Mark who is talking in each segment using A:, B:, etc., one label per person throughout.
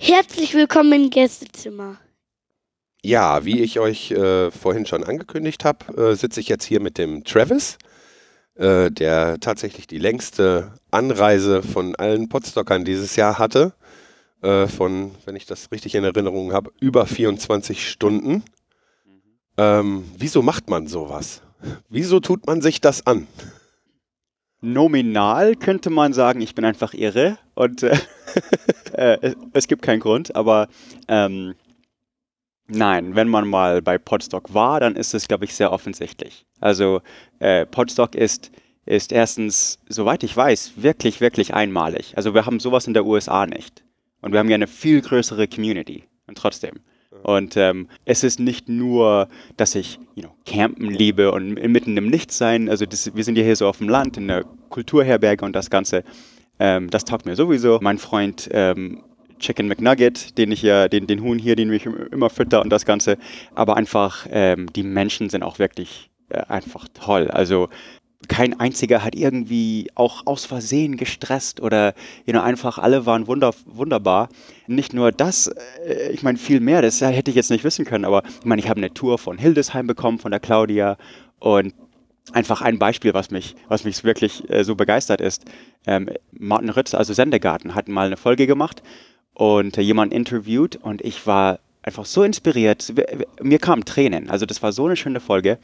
A: Herzlich willkommen im Gästezimmer.
B: Ja, wie ich euch äh, vorhin schon angekündigt habe, äh, sitze ich jetzt hier mit dem Travis, äh, der tatsächlich die längste Anreise von allen Podstockern dieses Jahr hatte. Äh, von, wenn ich das richtig in Erinnerung habe, über 24 Stunden. Ähm, wieso macht man sowas? Wieso tut man sich das an?
C: Nominal könnte man sagen, ich bin einfach irre und äh, es, es gibt keinen Grund, aber ähm, nein, wenn man mal bei Podstock war, dann ist es, glaube ich, sehr offensichtlich. Also äh, Podstock ist, ist erstens, soweit ich weiß, wirklich, wirklich einmalig. Also wir haben sowas in der USA nicht. Und wir haben ja eine viel größere Community. Und trotzdem. Und ähm, es ist nicht nur, dass ich you know, campen liebe und mitten im Nichts sein. Also das, wir sind ja hier so auf dem Land, in der Kulturherberge und das Ganze. Ähm, das taugt mir sowieso. Mein Freund ähm, Chicken McNugget, den ich ja, den, den Huhn hier, den ich immer fütter und das Ganze. Aber einfach, ähm, die Menschen sind auch wirklich äh, einfach toll. Also kein einziger hat irgendwie auch aus Versehen gestresst oder you know, einfach alle waren wunder, wunderbar. Nicht nur das, äh, ich meine viel mehr, das hätte ich jetzt nicht wissen können, aber ich meine, ich habe eine Tour von Hildesheim bekommen, von der Claudia und einfach ein Beispiel, was mich, was mich wirklich äh, so begeistert ist. Ähm, Martin Ritz, also Sendegarten, hat mal eine Folge gemacht und äh, jemanden interviewt und ich war einfach so inspiriert. Mir kamen Tränen. Also das war so eine schöne Folge.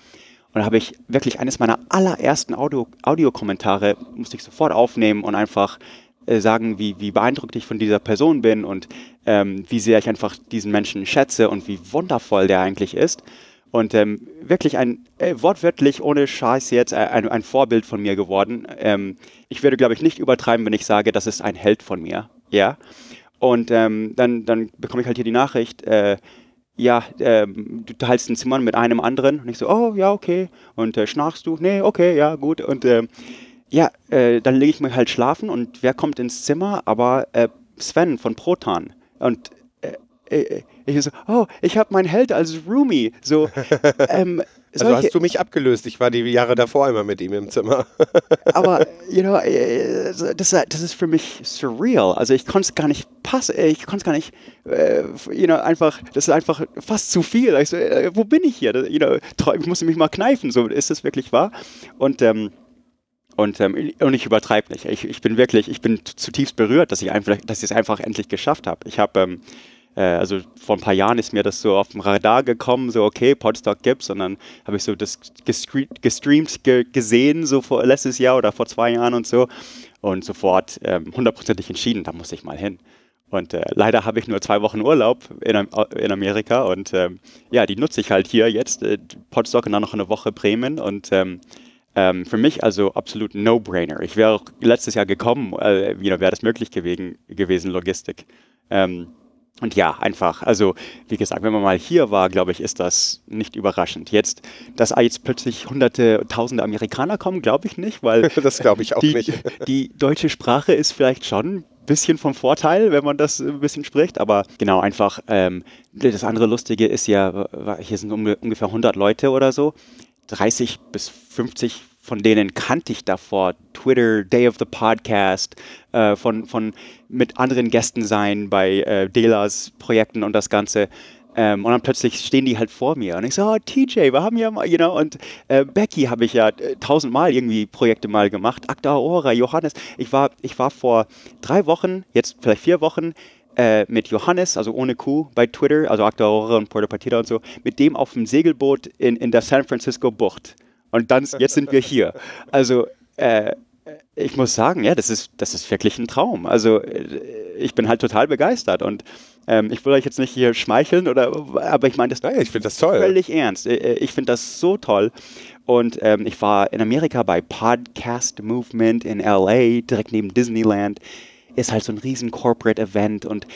C: Und da habe ich wirklich eines meiner allerersten Audio, Audiokommentare, musste ich sofort aufnehmen und einfach äh, sagen, wie, wie beeindruckt ich von dieser Person bin und ähm, wie sehr ich einfach diesen Menschen schätze und wie wundervoll der eigentlich ist. Und ähm, wirklich ein, äh, wortwörtlich, ohne Scheiß jetzt, äh, ein, ein Vorbild von mir geworden. Ähm, ich würde, glaube ich, nicht übertreiben, wenn ich sage, das ist ein Held von mir. Ja. Und ähm, dann, dann bekomme ich halt hier die Nachricht, äh, ja, ähm, du teilst ein Zimmer mit einem anderen. Und ich so, oh, ja, okay. Und äh, schnarchst du? Nee, okay, ja, gut. Und ähm, ja, äh, dann lege ich mich halt schlafen und wer kommt ins Zimmer? Aber äh, Sven von Proton. Und äh, äh, ich so, oh, ich habe meinen Held als Roomie. So, ähm,
B: Also hast du mich abgelöst. Ich war die Jahre davor immer mit ihm im Zimmer.
C: aber you know, äh, das, das ist für mich surreal. Also ich konnte es gar nicht passen, ich konnte es gar nicht, äh, you know, einfach, das ist einfach fast zu viel. Ich so, äh, wo bin ich hier? You know, ich musste mich mal kneifen, so ist das wirklich wahr? Und ähm, und, ähm, und ich übertreibe nicht. Ich, ich bin wirklich, ich bin zutiefst berührt, dass ich einfach, dass ich es einfach endlich geschafft habe. Ich habe ähm, äh, also vor ein paar Jahren ist mir das so auf dem Radar gekommen, so okay, Podstock gibt's und dann habe ich so das gestre gestreamt ge gesehen, so vor letztes Jahr oder vor zwei Jahren und so und sofort ähm, hundertprozentig entschieden, da muss ich mal hin. Und äh, leider habe ich nur zwei Wochen Urlaub in, in Amerika und ähm, ja, die nutze ich halt hier jetzt, äh, Podstock und dann noch eine Woche Bremen und ähm, ähm, für mich also absolut No-Brainer. Ich wäre auch letztes Jahr gekommen, äh, you know, wäre das möglich gewesen, gewesen Logistik. Ähm, und ja, einfach, also wie gesagt, wenn man mal hier war, glaube ich, ist das nicht überraschend. Jetzt, dass jetzt plötzlich hunderte, tausende Amerikaner kommen, glaube ich nicht, weil
B: Das glaube ich auch
C: die,
B: nicht.
C: die deutsche Sprache ist vielleicht schon ein bisschen vom Vorteil, wenn man das ein bisschen spricht, aber genau einfach, ähm, das andere Lustige ist ja, hier sind unge- ungefähr 100 Leute oder so, 30 bis 50 von denen kannte ich davor. Twitter, Day of the Podcast, äh, von, von mit anderen Gästen sein bei äh, Delas Projekten und das Ganze. Ähm, und dann plötzlich stehen die halt vor mir und ich so, oh, TJ, wir haben ja mal, you know, und äh, Becky habe ich ja äh, tausendmal irgendwie Projekte mal gemacht, Akta Ora, Johannes. Ich war, ich war vor drei Wochen, jetzt vielleicht vier Wochen, äh, mit Johannes, also ohne Q, bei Twitter, also Akta Ora und Puerto Partida und so, mit dem auf dem Segelboot in, in der San Francisco Bucht. Und dann, jetzt sind wir hier. Also, äh, ich muss sagen, ja, das ist, das ist wirklich ein Traum. Also, äh, ich bin halt total begeistert und ähm, ich will euch jetzt nicht hier schmeicheln, oder, aber ich meine das
B: Naja, ich finde das toll.
C: völlig ernst. Äh, äh, Ich finde das so toll. Und ähm, ich war in Amerika bei Podcast Movement in LA, direkt neben Disneyland. Ist halt so ein riesen Corporate Event und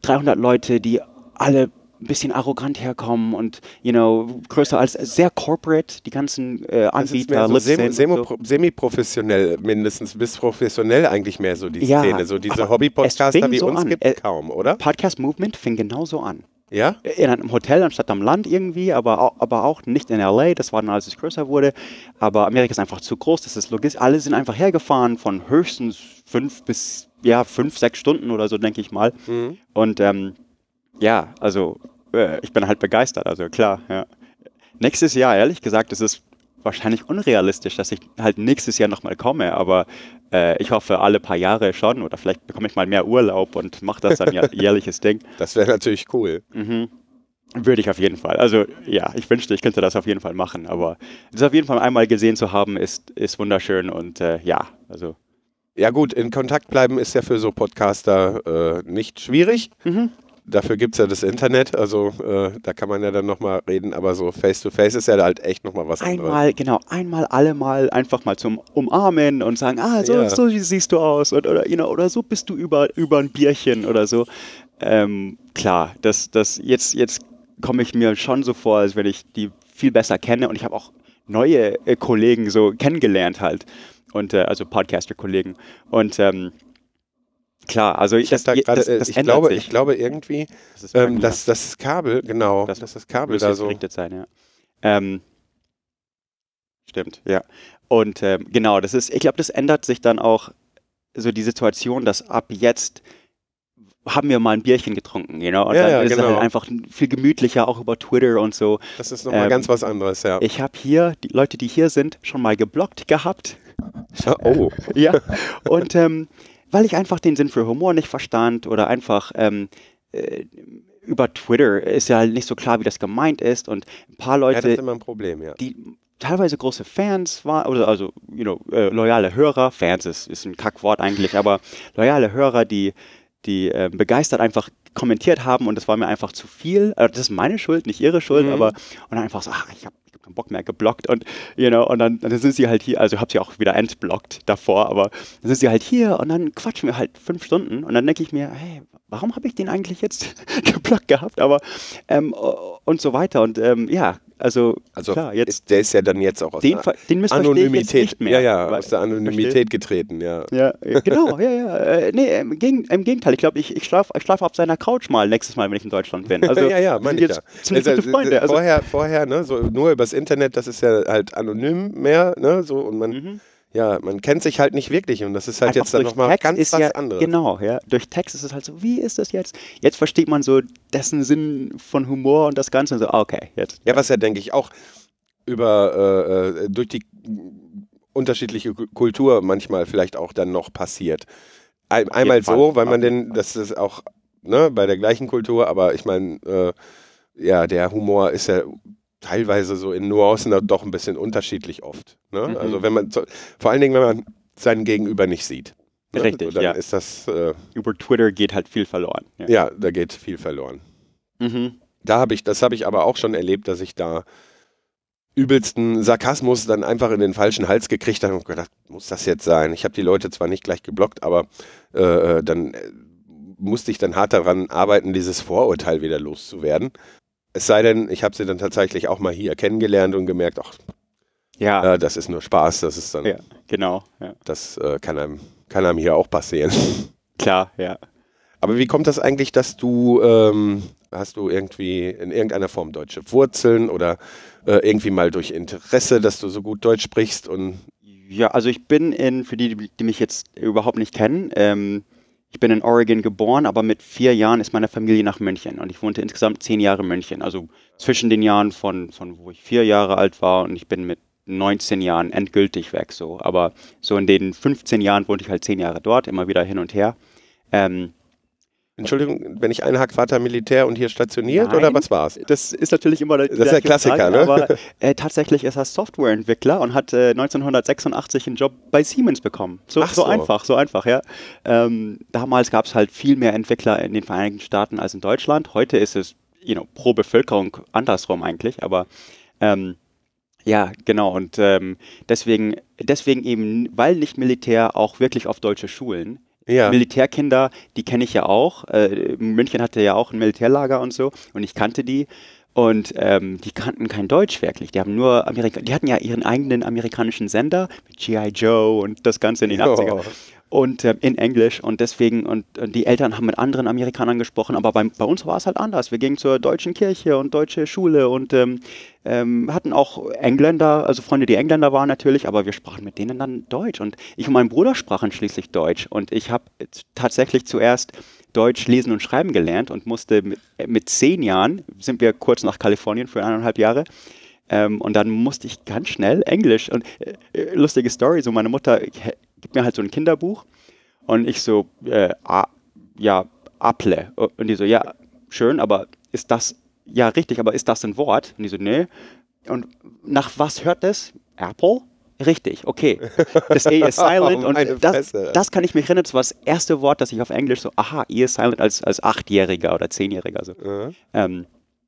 C: 300 Leute, die alle ein bisschen arrogant herkommen und, you know, größer als sehr corporate, die ganzen äh, Anbieter,
B: so semi,
C: so.
B: semi, semi-professionell mindestens, bis professionell eigentlich mehr so die
C: Ja,
B: Szene. So diese Hobby-Podcaster
C: fing
B: wie
C: so
B: uns
C: an.
B: gibt
C: Äh,
B: kaum, oder?
C: Podcast Movement fing genauso an.
B: Ja?
C: in einem Hotel anstatt am Land irgendwie, aber auch, aber auch nicht in LA. Das war dann, als es größer wurde. Aber Amerika ist einfach zu groß. Das ist logistisch. Alle sind einfach hergefahren von höchstens fünf bis ja fünf, sechs Stunden oder so, denke ich mal.
B: Mhm.
C: Und ähm, ja, also äh, ich bin halt begeistert. Also klar. Ja. Nächstes Jahr, ehrlich gesagt, ist es wahrscheinlich unrealistisch, dass ich halt nächstes Jahr nochmal komme. Aber äh, ich hoffe alle paar Jahre schon oder vielleicht bekomme ich mal mehr Urlaub und mache das dann ja jährliches Ding.
B: Das wäre natürlich cool.
C: Mhm. Würde ich auf jeden Fall. Also ja, ich wünschte, ich könnte das auf jeden Fall machen, aber das auf jeden Fall einmal gesehen zu haben, ist, ist wunderschön und äh, ja, also
B: Ja gut, in Kontakt bleiben ist ja für so Podcaster äh, nicht schwierig.
C: Mhm.
B: Dafür gibt es ja das Internet, also äh, da kann man ja dann nochmal reden, aber so Face-to-Face ist ja halt echt nochmal was anderes.
C: einmal, genau, einmal, alle mal einfach mal zum Umarmen und sagen, ah, so,
B: Ja.
C: so siehst du aus und, oder, you know, oder so bist du über, über ein Bierchen oder so. Ähm, klar, das, das jetzt, jetzt komme ich mir schon so vor, als wenn ich die viel besser kenne und ich habe auch neue äh, Kollegen so kennengelernt halt und äh, also Podcaster-Kollegen und ähm, klar, also
B: Ich, hab da
C: das,
B: grade,
C: das,
B: äh,
C: das
B: ich,
C: ändert
B: glaube,
C: sich.
B: ich glaube irgendwie,
C: Das ist
B: ähm, dass das Kabel, genau,
C: Das
B: dass das Kabel da so.
C: gerichtet sein, ja. Ähm, stimmt, ja. Und ähm, genau, das ist, ich glaube, das ändert sich dann auch so die Situation, dass ab jetzt haben wir mal ein Bierchen getrunken, you know? Und
B: Ja,
C: dann
B: ja,
C: ist es
B: genau.
C: halt einfach viel gemütlicher, auch über Twitter und so.
B: Das ist nochmal
C: Ähm,
B: ganz was anderes, ja.
C: Ich habe hier, die Leute, die hier sind, schon mal geblockt gehabt.
B: oh,
C: Ja. Und ähm, weil ich einfach den Sinn für Humor nicht verstand oder einfach ähm, äh, über Twitter ist ja nicht so klar, wie das gemeint ist und ein paar
B: ja, das
C: Leute
B: ist immer ein Problem, ja.
C: die teilweise große Fans waren, oder also, you know, äh, loyale Hörer, Fans ist, ist ein Kackwort eigentlich, aber loyale Hörer, die, die äh, begeistert einfach kommentiert haben und das war mir einfach zu viel. Also das ist meine Schuld, nicht ihre Schuld,
B: Mhm.
C: aber und dann einfach so, ach, ich habe hab keinen Bock mehr geblockt und, you know, und dann, dann sind sie halt hier, also habe sie auch wieder entblockt davor, aber dann sind sie halt hier und dann quatschen wir halt fünf Stunden und dann denke ich mir, hey, warum habe ich den eigentlich jetzt geblockt gehabt? Aber ähm, und so weiter und ähm, ja, also,
B: Also
C: klar, jetzt
B: der ist ja dann jetzt auch aus
C: den, den
B: Anonymität,
C: nicht mehr.
B: ja, ja, aus der Anonymität getreten, ja.
C: Ja, äh, genau, ja, ja. Äh, nee, im, Gegen, im Gegenteil, ich glaube, ich, ich schlafe ich schlaf auf seiner Couch mal nächstes Mal, wenn ich in Deutschland bin. Also,
B: ja, ja, meine ich
C: jetzt
B: ja. Also,
C: gute Freunde. Also,
B: vorher, vorher, ne, so nur übers Internet, das ist ja halt anonym mehr, ne, so und man,
C: mhm.
B: Ja, man kennt sich halt nicht wirklich und das ist halt
C: Einfach
B: jetzt dann nochmal
C: Text
B: ganz was
C: ja,
B: anderes.
C: Genau, ja. Durch Text ist es halt so, wie ist das jetzt? Jetzt versteht man so dessen Sinn von Humor und das Ganze und so, ah, okay, jetzt.
B: Ja, was ja, denke ich, auch über, äh, äh, durch die unterschiedliche Ku- Kultur manchmal vielleicht auch dann noch passiert. Ein, einmal so, weil man
C: jeden
B: den, das ist auch ne, bei der gleichen Kultur, aber ich meine, äh, ja, der Humor ist ja teilweise so in Nuancen doch ein bisschen unterschiedlich oft. Ne?
C: Mhm.
B: Also wenn man, vor allen Dingen, wenn man seinen Gegenüber nicht sieht. Ne?
C: Richtig,
B: Dann
C: ja.
B: ist das, äh,
C: Über Twitter geht halt viel verloren. Ja.
B: ja, da geht viel verloren.
C: Mhm.
B: Da habe ich, das habe ich aber auch schon erlebt, dass ich da übelsten Sarkasmus dann einfach in den falschen Hals gekriegt habe und gedacht, muss das jetzt sein? Ich habe die Leute zwar nicht gleich geblockt, aber äh, äh, dann äh, musste ich dann hart daran arbeiten, dieses Vorurteil wieder loszuwerden. Es sei denn, ich habe sie dann tatsächlich auch mal hier kennengelernt und gemerkt, ach,
C: Ja,
B: äh, das ist nur Spaß, das ist dann,
C: Ja. genau. Ja.
B: das äh, kann einem, kann einem hier auch passieren.
C: Klar, ja.
B: Aber wie kommt das eigentlich, dass du, ähm, hast du irgendwie in irgendeiner Form deutsche Wurzeln oder äh, irgendwie mal durch Interesse, dass du so gut Deutsch sprichst und
C: Ja, also ich bin in, für die, die mich jetzt überhaupt nicht kennen, ähm, ich bin in Oregon geboren, aber mit vier Jahren ist meine Familie nach München und ich wohnte insgesamt zehn Jahre in München. Also zwischen den Jahren von, von wo ich vier Jahre alt war und ich bin mit 19 Jahren endgültig weg. So. Aber so in den 15 Jahren wohnte ich halt zehn Jahre dort, immer wieder hin und her. Ähm,
B: Entschuldigung, wenn ich einhake, war da Militär und hier stationiert oder
C: Nein.
B: was war's?
C: Das ist natürlich immer der,
B: Das ist der Klassiker, ne?
C: Aber äh, tatsächlich ist er Softwareentwickler und hat äh, 1986 einen Job bei Siemens bekommen. So,
B: Ach
C: so.
B: so.
C: einfach, so einfach, ja. Ähm, damals gab es halt viel mehr Entwickler in den Vereinigten Staaten als in Deutschland. Heute ist es, you know, pro Bevölkerung andersrum eigentlich, aber ähm, ja, genau. Und ähm, deswegen, deswegen eben, weil nicht Militär, auch wirklich auf deutsche Schulen.
B: Ja.
C: Militärkinder, die kenne ich ja auch. Äh, München hatte ja auch ein Militärlager und so und ich kannte die. Und ähm, die kannten kein Deutsch wirklich. Die haben nur Amerika die hatten ja ihren eigenen amerikanischen Sender mit G.I. Joe und das Ganze in den 80er und äh, in Englisch und deswegen und, und, die Eltern haben mit anderen Amerikanern gesprochen, aber bei, bei uns war es halt anders. Wir gingen zur deutschen Kirche und deutsche Schule und ähm, ähm, hatten auch Engländer, also Freunde, die Engländer waren natürlich, aber wir sprachen mit denen dann Deutsch und ich und mein Bruder sprachen schließlich Deutsch und ich habe tatsächlich zuerst Deutsch lesen und schreiben gelernt und musste mit, mit zehn Jahren, sind wir kurz nach Kalifornien für eineinhalb Jahre, ähm, und dann musste ich ganz schnell Englisch und äh, äh lustige Story, so meine Mutter gibt mir halt so ein Kinderbuch und ich so, äh, a, ja, Apple. Und die so, ja, schön, aber ist das, ja, richtig, aber ist das ein Wort? Und die so, nee. Und nach was hört das? Apple? Richtig, okay. Das E ist silent
B: Oh,
C: und das, das kann ich mich erinnern, das war das erste Wort, das ich auf Englisch so, aha, E ist silent als, als Achtjähriger oder Zehnjähriger. So.
B: Ja.
C: Ähm,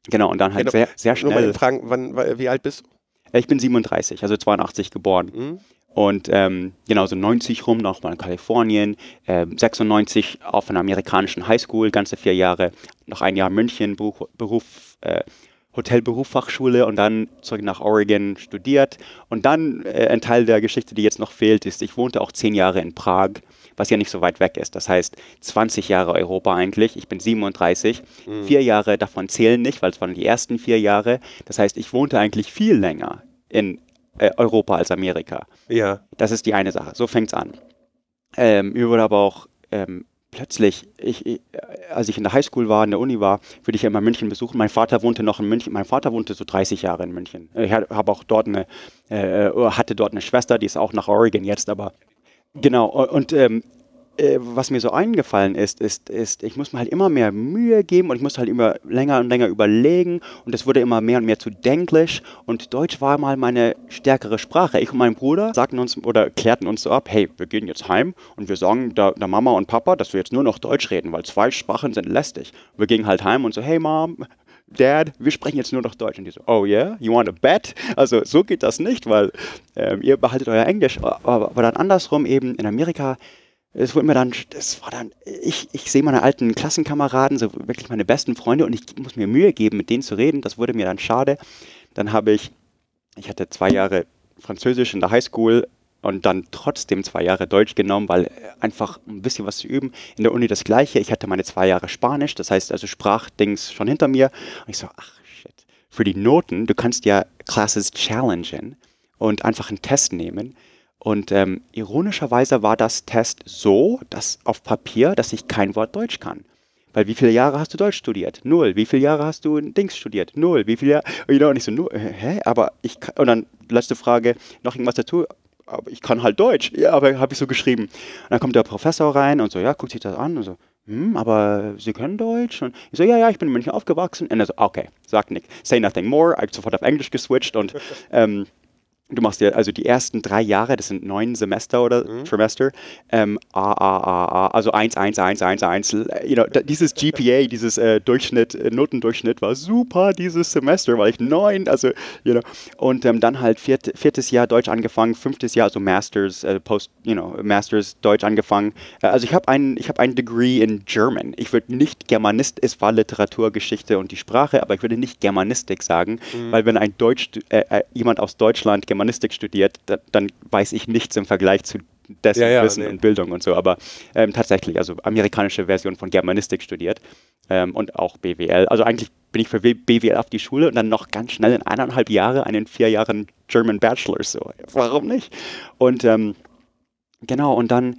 C: genau, und dann halt
B: Genau.
C: sehr, sehr
B: Nur mal
C: schnell.
B: fragen, wann, wa- wie alt bist
C: Ich bin 37, also 82 geboren.
B: du?
C: Und ähm, genau, so 90 rum nochmal in Kalifornien, ähm, 96 auf einer amerikanischen Highschool, ganze vier Jahre, noch ein Jahr München, Beruf, Beruf äh, Hotelberufsfachschule und dann zurück nach Oregon studiert. Und dann äh, ein Teil der Geschichte, die jetzt noch fehlt, ist, ich wohnte auch zehn Jahre in Prag, was ja nicht so weit weg ist. Das heißt 20 Jahre Europa eigentlich. Ich bin 37. Vier Jahre davon zählen nicht, weil es waren die ersten vier Jahre. Das heißt, ich wohnte eigentlich viel länger in äh, Europa als Amerika.
B: Ja.
C: Das ist die eine Sache. So fängt's an. Ähm, mir wurde aber auch ähm, plötzlich, ich, ich, äh, als ich in der Highschool war, in der Uni war, würde ich ja immer München besuchen. Mein Vater wohnte noch in München. Mein Vater wohnte so 30 Jahre in München. Ich habe auch dort eine, äh, hatte dort eine Schwester, die ist auch nach Oregon jetzt, aber genau. Und ähm, äh, was mir so eingefallen ist, ist, ist, ich muss mir halt immer mehr Mühe geben und ich muss halt immer länger und länger überlegen und es wurde immer mehr und mehr zu Denglisch und Deutsch war mal meine stärkere Sprache. Ich und mein Bruder sagten uns oder klärten uns so ab, hey, wir gehen jetzt heim und wir sagen der, der Mama und Papa, dass wir jetzt nur noch Deutsch reden, weil zwei Sprachen sind lästig. Wir gingen halt heim und so, hey Mom, Dad, wir sprechen jetzt nur noch Deutsch. Und die so, oh yeah, you want a bet? Also so geht das nicht, weil ähm, ihr behaltet euer Englisch. Aber, aber dann andersrum eben in Amerika, es wurde mir dann, das war dann, ich, ich sehe meine alten Klassenkameraden, so wirklich meine besten Freunde und ich muss mir Mühe geben, mit denen zu reden. Das wurde mir dann schade. Dann habe ich, ich hatte zwei Jahre Französisch in der Highschool und dann trotzdem zwei Jahre Deutsch genommen, weil einfach ein bisschen was zu üben. In der Uni das Gleiche. Ich hatte meine zwei Jahre Spanisch, das heißt also Sprachdings schon hinter mir. Und ich so, ach shit. Für die Noten, du kannst ja Classes challengen und einfach einen Test nehmen. Und ähm, ironischerweise war das Test so, dass auf Papier, dass ich kein Wort Deutsch kann. Weil wie viele Jahre hast du Deutsch studiert? Null. Wie viele Jahre hast du Dings studiert? Null. Wie viele Jahre? You know, und ich so, null. hä? Aber ich kann, und dann letzte Frage, noch irgendwas dazu? Aber ich kann halt Deutsch. Ja, aber habe ich so geschrieben. Und dann kommt der Professor rein und so, ja, guckt sich das an und so, hm, aber Sie können Deutsch? Und ich so, ja, ja, ich bin in München aufgewachsen. Und er so, okay, sagt nichts. Say nothing more. Ich hab sofort auf Englisch geswitcht und ähm, Du machst ja also die ersten drei Jahre, das sind neun Semester oder Trimester, ähm, A, A, A, A, also 1, 1, 1, 1, 1. You know, dieses GPA, dieses äh, Durchschnitt, äh, Notendurchschnitt war super dieses Semester, weil ich neun, also, you know, und ähm, dann halt viert, viertes Jahr Deutsch angefangen, fünftes Jahr, also Masters, äh, Post, you know, Masters Deutsch angefangen. Äh, also ich habe ein, ich habe ein Degree in German. Ich würde nicht Germanist, es war Literaturgeschichte und die Sprache, aber ich würde nicht Germanistik sagen, weil wenn ein Deutsch, äh, äh, jemand aus Deutschland Germanistik studiert, da, dann weiß ich nichts im Vergleich zu dessen
B: Ja, ja,
C: Wissen
B: nee.
C: und Bildung und so. Aber ähm, tatsächlich, also amerikanische Version von Germanistik studiert ähm, und auch BWL. Also eigentlich bin ich für BWL auf die Schule und dann noch ganz schnell in eineinhalb Jahre einen vier Jahren German Bachelor. So, warum nicht? Und ähm, genau, und dann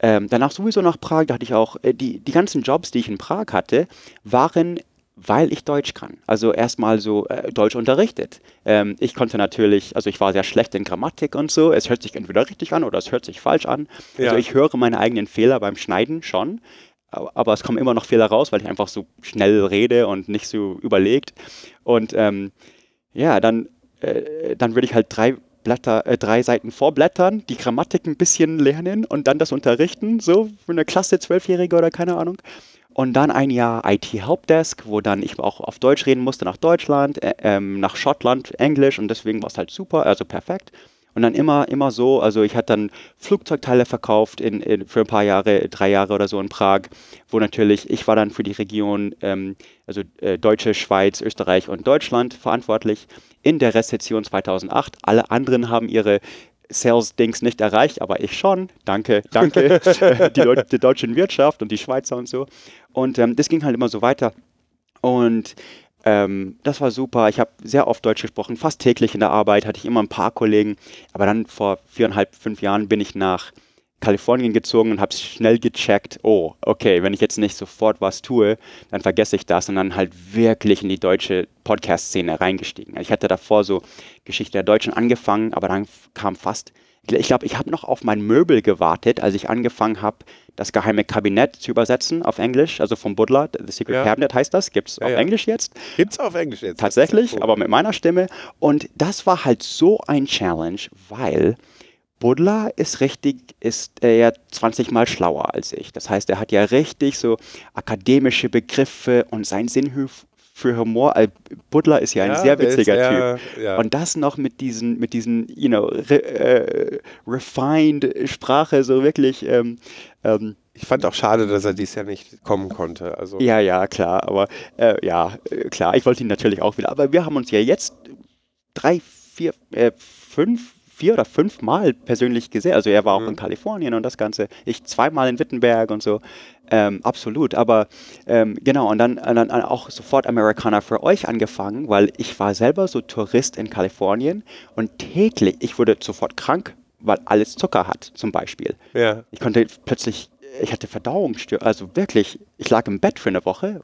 C: ähm, danach sowieso nach Prag, da hatte ich auch, äh, die, die ganzen Jobs, die ich in Prag hatte, waren, weil ich Deutsch kann. Also erstmal so äh, Deutsch unterrichtet. Ähm, ich konnte natürlich, also ich war sehr schlecht in Grammatik und so. Es hört sich entweder richtig an oder es hört sich falsch an.
B: Ja.
C: Also ich höre meine eigenen Fehler beim Schneiden schon. Aber es kommen immer noch Fehler raus, weil ich einfach so schnell rede und nicht so überlegt. Und ähm, ja, dann, äh, dann würde ich halt drei Blätter, äh, drei Seiten vorblättern, die Grammatik ein bisschen lernen und dann das unterrichten, so für eine Klasse, Zwölfjährige oder keine Ahnung. Und dann ein Jahr IT-Helpdesk, wo dann ich auch auf Deutsch reden musste, nach Deutschland, äh, ähm, nach Schottland, Englisch und deswegen war es halt super, also perfekt. Und dann immer, immer so, also ich hatte dann Flugzeugteile verkauft in, in, für ein paar Jahre, drei Jahre oder so in Prag, wo natürlich, ich war dann für die Region, ähm, also äh, Deutsche, Schweiz, Österreich und Deutschland verantwortlich in der Rezession 2008. Alle anderen haben ihre Sales-Dings nicht erreicht, aber ich schon. Danke, danke, die, Leute, die deutsche Wirtschaft und die Schweizer und so. Und ähm, das ging halt immer so weiter. Und ähm, das war super. Ich habe sehr oft Deutsch gesprochen, fast täglich in der Arbeit hatte ich immer ein paar Kollegen. Aber dann vor viereinhalb, fünf Jahren bin ich nach Kalifornien gezogen und habe schnell gecheckt, oh, okay, wenn ich jetzt nicht sofort was tue, dann vergesse ich das und dann halt wirklich in die deutsche Podcast-Szene reingestiegen. Ich hatte davor so Geschichte der Deutschen angefangen, aber dann kam fast ich glaube, ich habe noch auf mein Möbel gewartet, als ich angefangen habe, das geheime Kabinett zu übersetzen auf Englisch, also vom Butler. The Secret ja. Cabinet heißt das. Gibt es ja, auf ja. Englisch jetzt?
B: Gibt es auf Englisch jetzt.
C: Tatsächlich, cool. aber mit meiner Stimme. Und das war halt so ein Challenge, weil Buddler ist richtig, ist er ja 20 mal schlauer als ich. Das heißt, er hat ja richtig so akademische Begriffe und sein Sinn für Humor. Äh, Butler ist ja ein ja, sehr witziger ist, Typ. Ja. Und das noch mit diesen, mit diesen, you know, re, äh, refined Sprache, so wirklich. Ähm,
B: ähm, ich fand auch schade, dass er dies Jahr nicht kommen konnte. Also.
C: Ja, ja, klar. Aber äh, ja, äh, klar, ich wollte ihn natürlich auch wieder. Aber wir haben uns ja jetzt drei, vier, äh, fünf vier oder fünf Mal persönlich gesehen. Also er war auch mhm. in Kalifornien und das Ganze. Ich zweimal in Wittenberg und so. Ähm, absolut. Aber ähm, genau, und dann, dann auch sofort Amerikaner für euch angefangen, weil ich war selber so Tourist in Kalifornien und täglich, ich wurde sofort krank, weil alles Zucker hat, zum Beispiel. Ja. Ich konnte plötzlich, ich hatte Verdauungsstörungen, also wirklich, ich lag im Bett für eine Woche,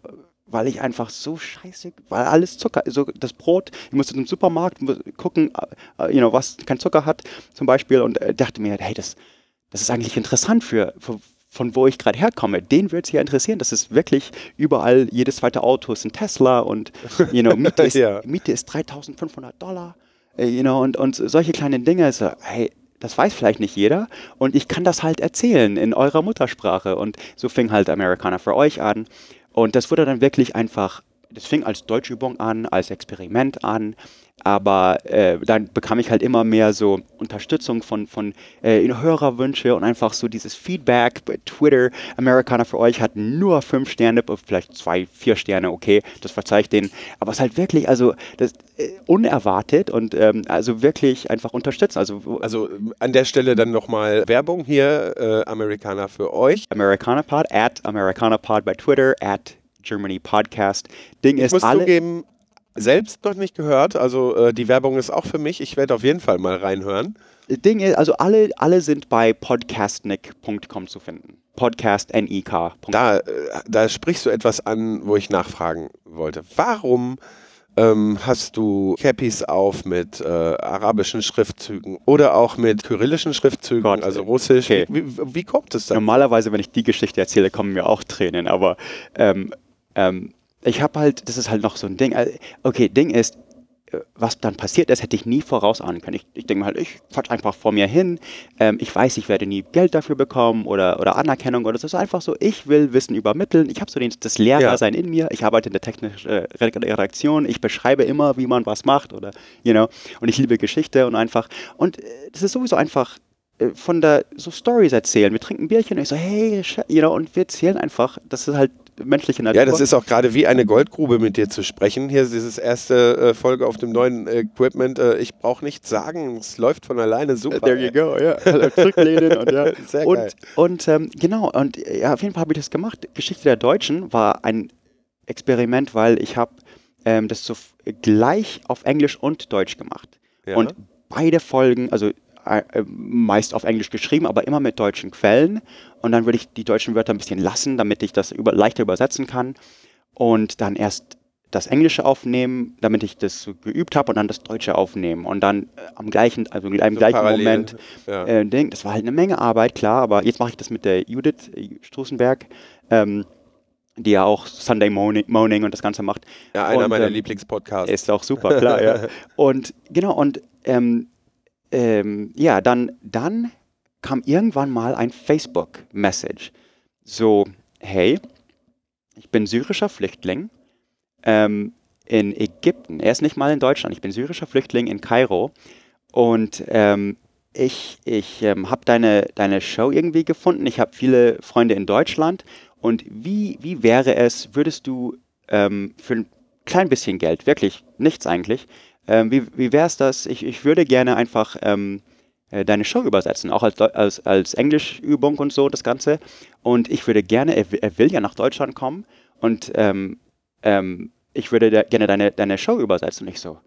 C: weil ich einfach so scheiße, weil alles Zucker, also das Brot, ich musste zum Supermarkt gucken, uh, you know, was kein Zucker hat zum Beispiel und äh, dachte mir, hey, das, das ist eigentlich interessant für, für von wo ich gerade herkomme, den würde es ja interessieren. Das ist wirklich überall, jedes zweite Auto ist ein Tesla und you know, Miete, ist, ja. Miete ist 3500 Dollar. You know, und, und solche kleinen Dinge, so, hey, das weiß vielleicht nicht jeder und ich kann das halt erzählen in eurer Muttersprache. Und so fing halt Amerikaner für euch an. Und das wurde dann wirklich einfach, das fing als Deutschübung an, als Experiment an, aber äh, dann bekam ich halt immer mehr so Unterstützung von, von äh, Hörerwünsche und einfach so dieses Feedback. Bei Twitter, Amerikaner für euch hat nur fünf Sterne, vielleicht zwei, vier Sterne, okay, das verzeih ich denen. Aber es ist halt wirklich, also das, äh, unerwartet und ähm, also wirklich einfach unterstützen. Also,
B: also an der Stelle dann nochmal Werbung hier, äh, Amerikaner für euch.
C: AmericanaPod, at AmericanaPod bei Twitter, at Germany Podcast.
B: Ding ich ist muss alle. Zugeben, selbst noch nicht gehört. Also äh, die Werbung ist auch für mich. Ich werde auf jeden Fall mal reinhören.
C: Ding ist, also alle, alle sind bei podcastnick.com zu finden. Podcastnik.
B: Da, äh, da sprichst du etwas an, wo ich nachfragen wollte. Warum ähm, hast du Cappies auf mit äh, arabischen Schriftzügen oder auch mit kyrillischen Schriftzügen, Gott, also russisch? Okay. Wie, wie, wie, kommt es dann?
C: Normalerweise, wenn ich die Geschichte erzähle, kommen mir auch Tränen, aber ähm, ähm, ich habe halt, das ist halt noch so ein Ding. Äh, okay, Ding ist, äh, was dann passiert ist, hätte ich nie vorausahnen können. Ich, ich denke halt, ich quatsch einfach vor mir hin. Ähm, ich weiß, ich werde nie Geld dafür bekommen oder, oder Anerkennung oder so. Es ist einfach so, ich will Wissen übermitteln. Ich habe so den, das Lehrersein ja. in mir. Ich arbeite in der technischen äh, Redaktion. Ich beschreibe immer, wie man was macht oder, you know. Und ich liebe Geschichte und einfach. Und äh, das ist sowieso einfach äh, von der so Stories erzählen. Wir trinken Bierchen und ich so, hey, you know, und wir erzählen einfach, das ist halt menschliche
B: Natur. Ja, das ist auch gerade wie eine Goldgrube mit dir zu sprechen. Hier ist dieses erste äh, Folge auf dem neuen Equipment. Äh, ich brauche nichts sagen, es läuft von alleine super.
C: There you go, ja. Zurücklehnen und ja. Sehr und, geil. Und ähm, genau, und ja, auf jeden Fall habe ich das gemacht. Geschichte der Deutschen war ein Experiment, weil ich habe ähm, das so gleich auf Englisch und Deutsch gemacht. Ja. Und beide Folgen, also äh, meist auf Englisch geschrieben, aber immer mit deutschen Quellen. Und dann würde ich die deutschen Wörter ein bisschen lassen, damit ich das über, leichter übersetzen kann. Und dann erst das Englische aufnehmen, damit ich das geübt habe und dann das Deutsche aufnehmen und dann äh, am gleichen, also im gleichen parallel, Moment ja. äh, Ding. Das war halt eine Menge Arbeit, klar, aber jetzt mache ich das mit der Judith Strusenberg, ähm, die ja auch Sunday Morning, Morning, und das Ganze macht.
B: Ja, einer und, meiner ähm, Lieblingspodcasts.
C: Ist auch super, klar, ja. Und genau, und ähm, ähm, ja, dann, dann kam irgendwann mal ein Facebook-Message. So, hey, ich bin syrischer Flüchtling ähm, in Ägypten. Er ist nicht mal in Deutschland. Ich bin syrischer Flüchtling in Kairo. Und ähm, ich, ich ähm, habe deine, deine Show irgendwie gefunden. Ich habe viele Freunde in Deutschland. Und wie, wie wäre es, würdest du ähm, für ein klein bisschen Geld, wirklich nichts eigentlich, ähm, wie wie wäre es das? Ich, ich würde gerne einfach ähm, äh, deine Show übersetzen, auch als, als, als Englischübung und so, das Ganze. Und ich würde gerne, er, er will ja nach Deutschland kommen und ähm, ähm, ich würde gerne deine, deine Show übersetzen. Und ich so,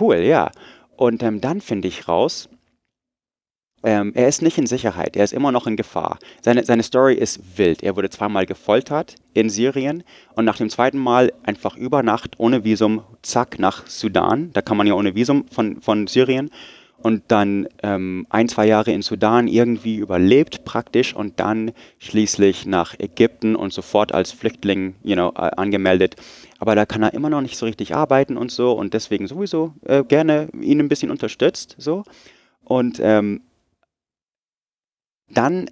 C: cool, ja. Und ähm, dann finde ich raus, ähm, er ist nicht in Sicherheit, er ist immer noch in Gefahr. Seine, seine Story ist wild. Er wurde zweimal gefoltert in Syrien und nach dem zweiten Mal einfach über Nacht ohne Visum, zack, nach Sudan. Da kann man ja ohne Visum von, von Syrien. Und dann ähm, ein, zwei Jahre in Sudan irgendwie überlebt praktisch und dann schließlich nach Ägypten und sofort als Flüchtling you know, angemeldet. Aber da kann er immer noch nicht so richtig arbeiten und so und deswegen sowieso äh, gerne ihn ein bisschen unterstützt. So. Und ähm, dann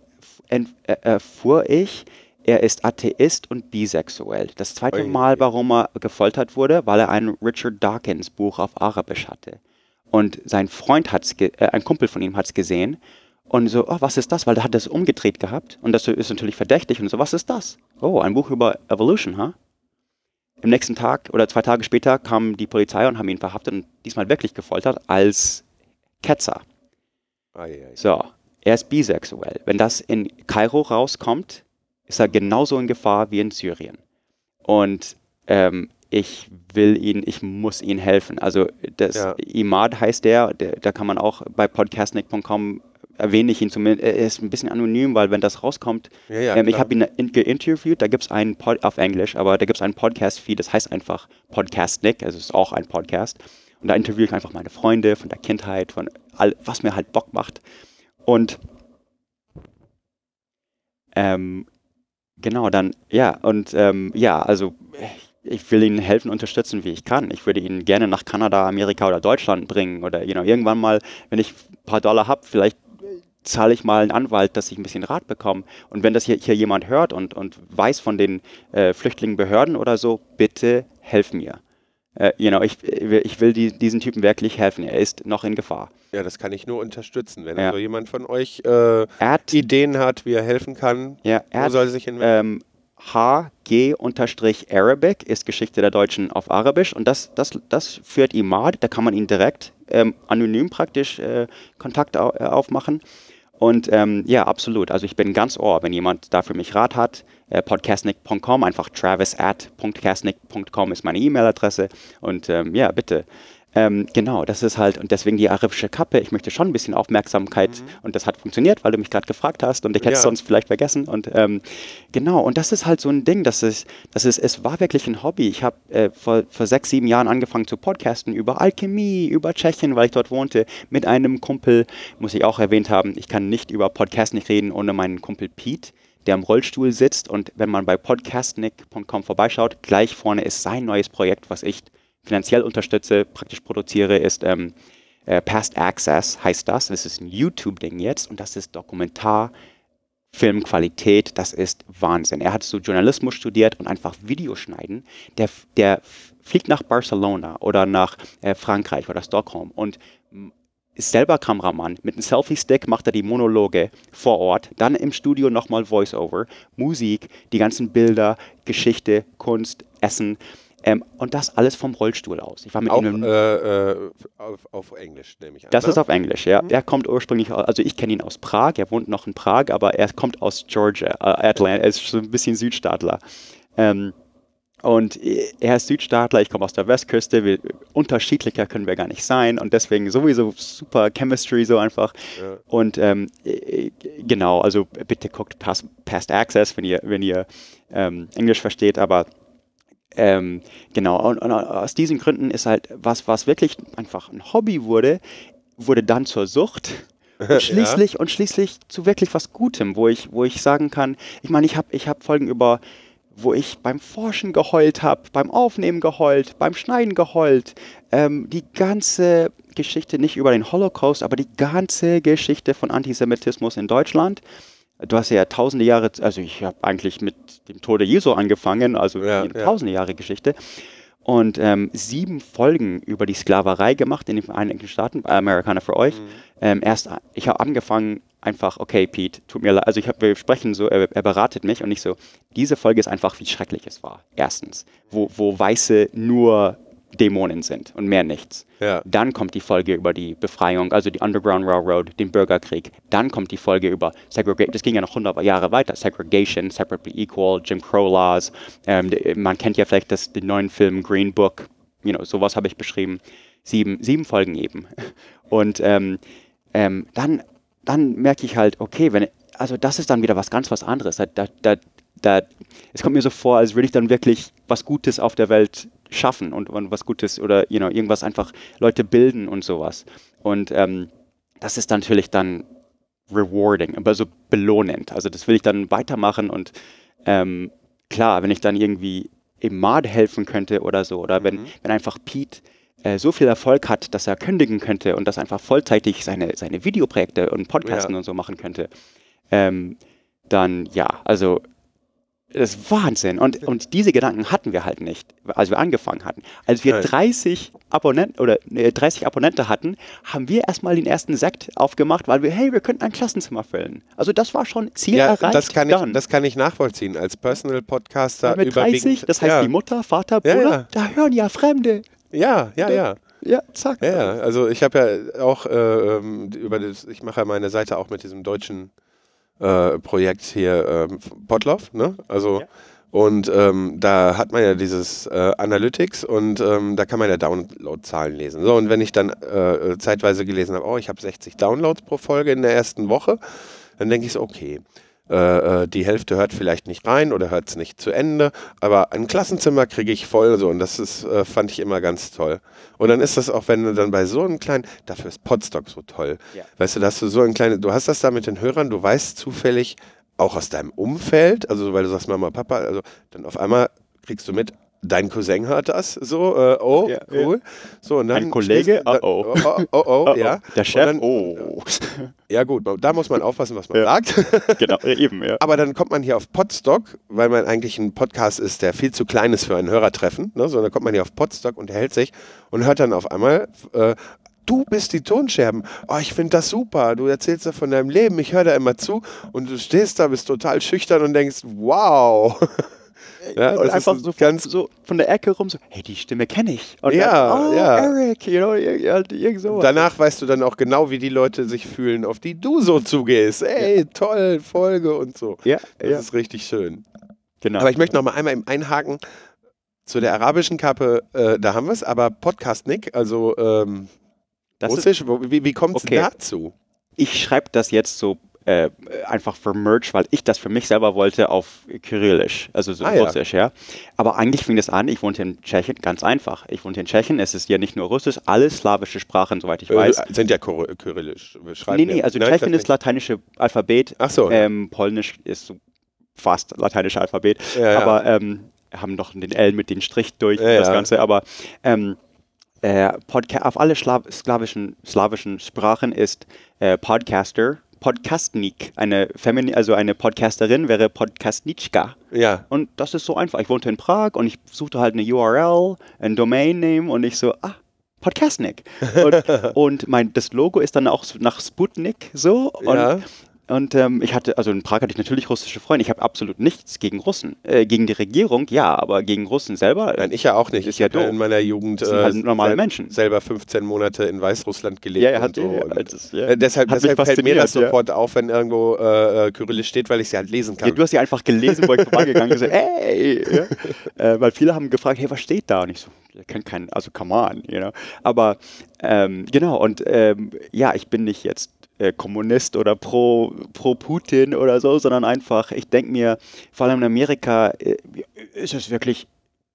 C: erfuhr ich, er ist Atheist und bisexuell. Das zweite. Mal, warum er gefoltert wurde, weil er ein Richard Dawkins Buch auf Arabisch hatte. Und sein Freund hat's, äh, ein Kumpel von ihm hat es gesehen und so, oh, was ist das? Weil der hat das umgedreht gehabt und das ist natürlich verdächtig und so, was ist das? Oh, ein Buch über Evolution, ha? Im nächsten Tag oder zwei Tage später kam die Polizei und haben ihn verhaftet und diesmal wirklich gefoltert als Ketzer.
B: Ei, ei.
C: So, er ist bisexuell. Wenn das in Kairo rauskommt, ist er genauso in Gefahr wie in Syrien. Und ähm, ich will ihn, ich muss ihm helfen. Also das
B: Ja.
C: Imad heißt der, der, da kann man auch bei podcastnick.com erwähne ich ihn zumindest. Er ist ein bisschen anonym, weil wenn das rauskommt,
B: Ja, ja,
C: ähm, ich habe ihn in- geinterviewt, da gibt es einen Pod auf Englisch, aber da gibt es einen Podcast-Feed, das heißt einfach Podcastnick, also es ist auch ein Podcast. Und da interviewe ich einfach meine Freunde von der Kindheit, von all, was mir halt Bock macht. Und ähm, genau, dann, ja, und ähm, ja, also ich will ihnen helfen, unterstützen, wie ich kann. Ich würde ihn gerne nach Kanada, Amerika oder Deutschland bringen oder you know, irgendwann mal, wenn ich ein paar Dollar habe, vielleicht zahle ich mal einen Anwalt, dass ich ein bisschen Rat bekomme. Und wenn das hier, hier jemand hört und, und weiß von den äh, Flüchtlingenbehörden oder so, bitte helf mir. Äh, you know, ich, ich will die, diesen Typen wirklich helfen. Er ist noch in Gefahr.
B: Ja, das kann ich nur unterstützen. Wenn
C: Ja.
B: also jemand von euch äh,
C: At,
B: Ideen hat, wie er helfen kann,
C: ja,
B: wo
C: at
B: soll sich hinwenden?
C: ähm, HG-Arabic ist Geschichte der Deutschen auf Arabisch und das, das, das führt Imad, da kann man ihn direkt ähm, anonym praktisch äh, Kontakt au äh, aufmachen. Und ähm, ja, absolut. Also ich bin ganz ohr, wenn jemand dafür mich Rat hat. Äh, podcastnick.com, einfach travis at podcastnick.com ist meine E-Mail-Adresse. Und ähm, ja, bitte. Ähm, genau, das ist halt, und deswegen die arabische Kappe. Ich möchte schon ein bisschen Aufmerksamkeit und das hat funktioniert, weil du mich gerade gefragt hast und ich hätte es
B: Ja.
C: sonst vielleicht vergessen. Und ähm, genau, und das ist halt so ein Ding, das ist, das ist, es war wirklich ein Hobby. Ich habe äh, vor, vor sechs, sieben Jahren angefangen zu podcasten über Alchemie, über Tschechien, weil ich dort wohnte, mit einem Kumpel, muss ich auch erwähnt haben, ich kann nicht über Podcast nicht reden ohne meinen Kumpel Pete der im Rollstuhl sitzt und wenn man bei podcastnick.com vorbeischaut, gleich vorne ist sein neues Projekt, was ich finanziell unterstütze, praktisch produziere, ist ähm, äh, Past Access, heißt das. Das ist ein YouTube-Ding jetzt und das ist Dokumentar, Filmqualität, das ist Wahnsinn. Er hat so Journalismus studiert und einfach Videoschneiden. Der, der fliegt nach Barcelona oder nach äh, Frankreich oder Stockholm und ist selber Kameramann. Mit einem Selfie-Stick macht er die Monologe vor Ort, dann im Studio nochmal Voice-Over, Musik, die ganzen Bilder, Geschichte, Kunst, Essen. Ähm, und das alles vom Rollstuhl aus. Ich war mit
B: Auch
C: ihm
B: äh, äh, auf, auf Englisch, nehme ich an.
C: das
B: ne?
C: ist auf Englisch, ja. Er kommt ursprünglich, au- also ich kenne ihn aus Prag, er wohnt noch in Prag, aber er kommt aus Georgia, äh, Atlanta, er ist so ein bisschen Südstaatler. Ähm, und er ist Südstaatler, ich komme aus der Westküste, wir, unterschiedlicher können wir gar nicht sein und deswegen sowieso super Chemistry so einfach.
B: Ja.
C: Und ähm, äh, genau, also bitte guckt Past, Past Access, wenn ihr, wenn ihr ähm, Englisch versteht, aber ähm, genau, und, und aus diesen Gründen ist halt was, was wirklich einfach ein Hobby wurde, wurde dann zur Sucht. Und schließlich, und schließlich zu wirklich was Gutem, wo ich, wo ich sagen kann, ich meine, ich habe ich hab Folgen über, wo ich beim Forschen geheult habe, beim Aufnehmen geheult, beim Schneiden geheult, ähm, die ganze Geschichte, nicht über den Holocaust, aber die ganze Geschichte von Antisemitismus in Deutschland. Du hast ja tausende Jahre, also ich habe eigentlich mit dem Tode Jesu angefangen, also
B: Ja,
C: eine
B: ja.
C: tausende Jahre Geschichte. und ähm, sieben Folgen über die Sklaverei gemacht in den Vereinigten Staaten, Amerikaner für euch. Ähm, erst, ich habe angefangen, einfach, okay, Pete, tut mir leid, also ich hab, wir sprechen so, er, er beratet mich und ich so, diese Folge ist einfach, wie schrecklich es war. Erstens, wo, wo Weiße nur Dämonen sind und mehr nichts.
B: Ja.
C: Dann kommt die Folge über die Befreiung, also die Underground Railroad, den Bürgerkrieg. Dann kommt die Folge über Segregation, das ging ja noch 100 Jahre weiter, Segregation, Separately Equal, Jim Crow Laws. Ähm, d- man kennt ja vielleicht das, den neuen Film Green Book, you know, sowas habe ich beschrieben. Sieben, sieben Folgen eben. Und ähm, ähm, dann, dann merke ich halt, okay, wenn, also das ist dann wieder was ganz was anderes. Da, da, da, es kommt mir so vor, als würde ich dann wirklich was Gutes auf der Welt schaffen und, und was Gutes oder you know, irgendwas einfach Leute bilden und sowas. Und ähm, das ist natürlich dann rewarding, aber so belohnend. Also das will ich dann weitermachen und ähm, klar, wenn ich dann irgendwie im Mad helfen könnte oder so, oder wenn, wenn einfach Pete äh, so viel Erfolg hat, dass er kündigen könnte und das einfach vollzeitig seine, seine Videoprojekte und Podcasten
B: Ja.
C: und so machen könnte, ähm, dann ja, also das ist Wahnsinn. Und, und diese Gedanken hatten wir halt nicht, als wir angefangen hatten. Als wir
B: Nein.
C: 30 Abonnenten oder nee, 30 Abonnenten hatten, haben wir erstmal den ersten Sekt aufgemacht, weil wir, hey, wir könnten ein Klassenzimmer füllen. Also das war schon Ziel
B: Ja,
C: erreicht.
B: das kann,
C: dann.
B: ich, das kann ich nachvollziehen. Als Personal Podcaster
C: mit 30,
B: überwiegend.
C: das heißt
B: ja.
C: die Mutter, Vater,
B: Ja,
C: Bruder,
B: ja.
C: da hören ja Fremde.
B: Ja, ja, ja.
C: Ja, zack.
B: Ja, ja, also ich habe ja auch äh, ähm, über das, ich mache ja meine Seite auch mit diesem deutschen äh, Projekt hier ähm, Potloff, ne? Also
C: Ja.
B: und ähm, da hat man ja dieses äh, Analytics und ähm, da kann man ja Downloadzahlen lesen. So, und wenn ich dann äh, zeitweise gelesen habe, oh, ich habe 60 Downloads pro Folge in der ersten Woche, dann denke ich so, okay, äh, äh, die Hälfte hört vielleicht nicht rein oder hört es nicht zu Ende, aber ein Klassenzimmer kriege ich voll so und das ist, äh, fand ich immer ganz toll. Und dann ist das auch, wenn du dann bei so einem kleinen, dafür ist Podstock so toll.
C: Ja.
B: Weißt du, dass du so ein kleines, du hast das da mit den Hörern, du weißt zufällig auch aus deinem Umfeld, also weil du sagst Mama, Papa, also dann auf einmal kriegst du mit, dein Cousin hört das, so, äh, oh,
C: Ja,
B: cool. So, und dann
C: Ein Kollege, oh, oh.
B: oh, oh, oh, ja.
C: Der Chef,
B: dann,
C: oh.
B: Ja gut, da muss man aufpassen, was man
C: Ja.
B: sagt.
C: genau, eben, ja.
B: Aber dann kommt man hier auf Podstock, weil man eigentlich ein Podcast ist, der viel zu klein ist für ein Hörertreffen. Ne? So, dann kommt man hier auf Podstock und hält sich und hört dann auf einmal, äh, du bist die Tonscherben. Oh, ich finde das super. Du erzählst da von deinem Leben. Ich höre da immer zu und du stehst da, bist total schüchtern und denkst, wow. ja,
C: und
B: das
C: einfach
B: ist
C: so,
B: ganz
C: so von der Ecke rum, so, hey, die Stimme kenne ich. Und
B: Ja,
C: dann, oh,
B: ja.
C: Eric, you know, ir- ir- irgend sowas.
B: Danach weißt du dann auch genau, wie die Leute sich fühlen, auf die du so zugehst. Ey, toll, Folge und so.
C: ja,
B: Das
C: ja,
B: ist richtig schön.
C: genau.
B: Aber ich möchte noch mal einmal im Einhaken zu der arabischen Kappe, äh, da haben wir es, aber Podcast Nick, also ähm,
C: ist,
B: Russisch, wo, wie, wie kommt es
C: Okay.
B: dazu?
C: ich schreibe das jetzt so äh, einfach für Merch, weil ich das für mich selber wollte auf Kyrillisch, also so
B: Ah, ja.
C: Russisch, ja. Aber eigentlich fing das an, ich wohnte in Tschechien, ganz einfach. Ich wohnte in Tschechien, es ist ja nicht nur Russisch, alle slawische Sprachen, soweit ich weiß.
B: Äh, sind ja Kyr- kyrillisch. Schreiben
C: nee, nee,
B: ja-
C: also
B: Nein,
C: Tschechien ist lateinische Alphabet,
B: Ach so, ja.
C: ähm, Polnisch ist fast lateinische Alphabet,
B: Ja, ja.
C: aber ähm, haben noch den L mit dem Strich durch
B: Ja,
C: das
B: ja.
C: Ganze, aber ähm, äh, auf alle Schla slawischen, slawischen Sprachen ist äh, Podcaster, Podcastnik, eine Femini also eine Podcasterin wäre Podcastniczka.
B: ja.
C: Und das ist so einfach. Ich wohnte in Prag und ich suchte halt eine URL, ein Domain Name und ich so, ah, Podcastnik. Und, und mein, das Logo ist dann auch nach Sputnik so. Und,
B: Ja.
C: Und ähm, ich hatte, also in Prag hatte ich natürlich russische Freunde. Ich habe absolut nichts gegen Russen. Äh, gegen die Regierung, ja, aber gegen Russen selber.
B: Nein, ich ja auch nicht.
C: Ist
B: ich
C: ja doof.
B: in meiner Jugend
C: sind halt normale
B: sel-
C: Menschen.
B: selber 15 Monate in Weißrussland gelebt.
C: ja, ja,
B: und
C: hat
B: so.
C: ja, das, ja.
B: äh, deshalb deshalb fällt mir das
C: fasziniert, ja.
B: sofort auf, wenn irgendwo äh, äh, Kyrillisch steht, weil ich sie halt lesen kann.
C: Ja, du hast ja einfach gelesen, wo ich vorbeigegangen bin. So! Ja? Äh, weil viele haben gefragt, hey, was steht da? Und ich so, ihr kennt keinen, also come on, you know. Aber ähm, genau, und ähm, ja, ich bin nicht jetzt äh, Kommunist oder pro, pro Putin oder so, sondern einfach, ich denke mir, vor allem in Amerika äh, ist es wirklich.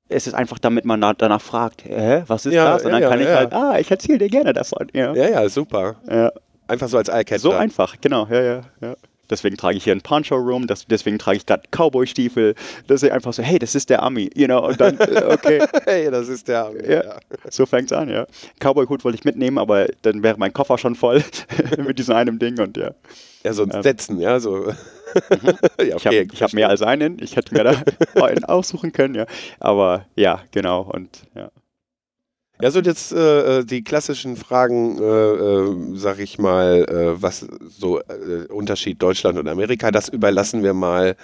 C: Es ist einfach, damit man na- danach fragt, hä, was ist
B: Ja,
C: das? Und
B: ja,
C: dann
B: ja,
C: kann ich
B: ja.
C: halt, ah, ich erzähle dir gerne davon. Ja.
B: ja, ja, super.
C: Ja.
B: Einfach so als Eyecatcher.
C: So einfach, genau, ja, ja, ja. Deswegen trage ich hier einen Poncho-Room, das, deswegen trage ich gerade Cowboy-Stiefel. Das ist einfach so, hey, das ist der Ami, you know, und dann, äh, okay,
B: hey, das ist der.
C: Ja. so fängt's an, ja. Cowboy-Hut wollte ich mitnehmen, aber dann wäre mein Koffer schon voll mit diesem einem Ding und ja.
B: Ja, so ein
C: Ähm.
B: Stetson, ja, so. ja,
C: Ich habe hab mehr als einen. Ich hätte mir da einen aussuchen können, ja. Aber ja, genau. Und ja.
B: Ja, so jetzt äh, die klassischen Fragen, äh, äh, sag ich mal, äh, was so äh, Unterschied Deutschland und Amerika, das überlassen wir mal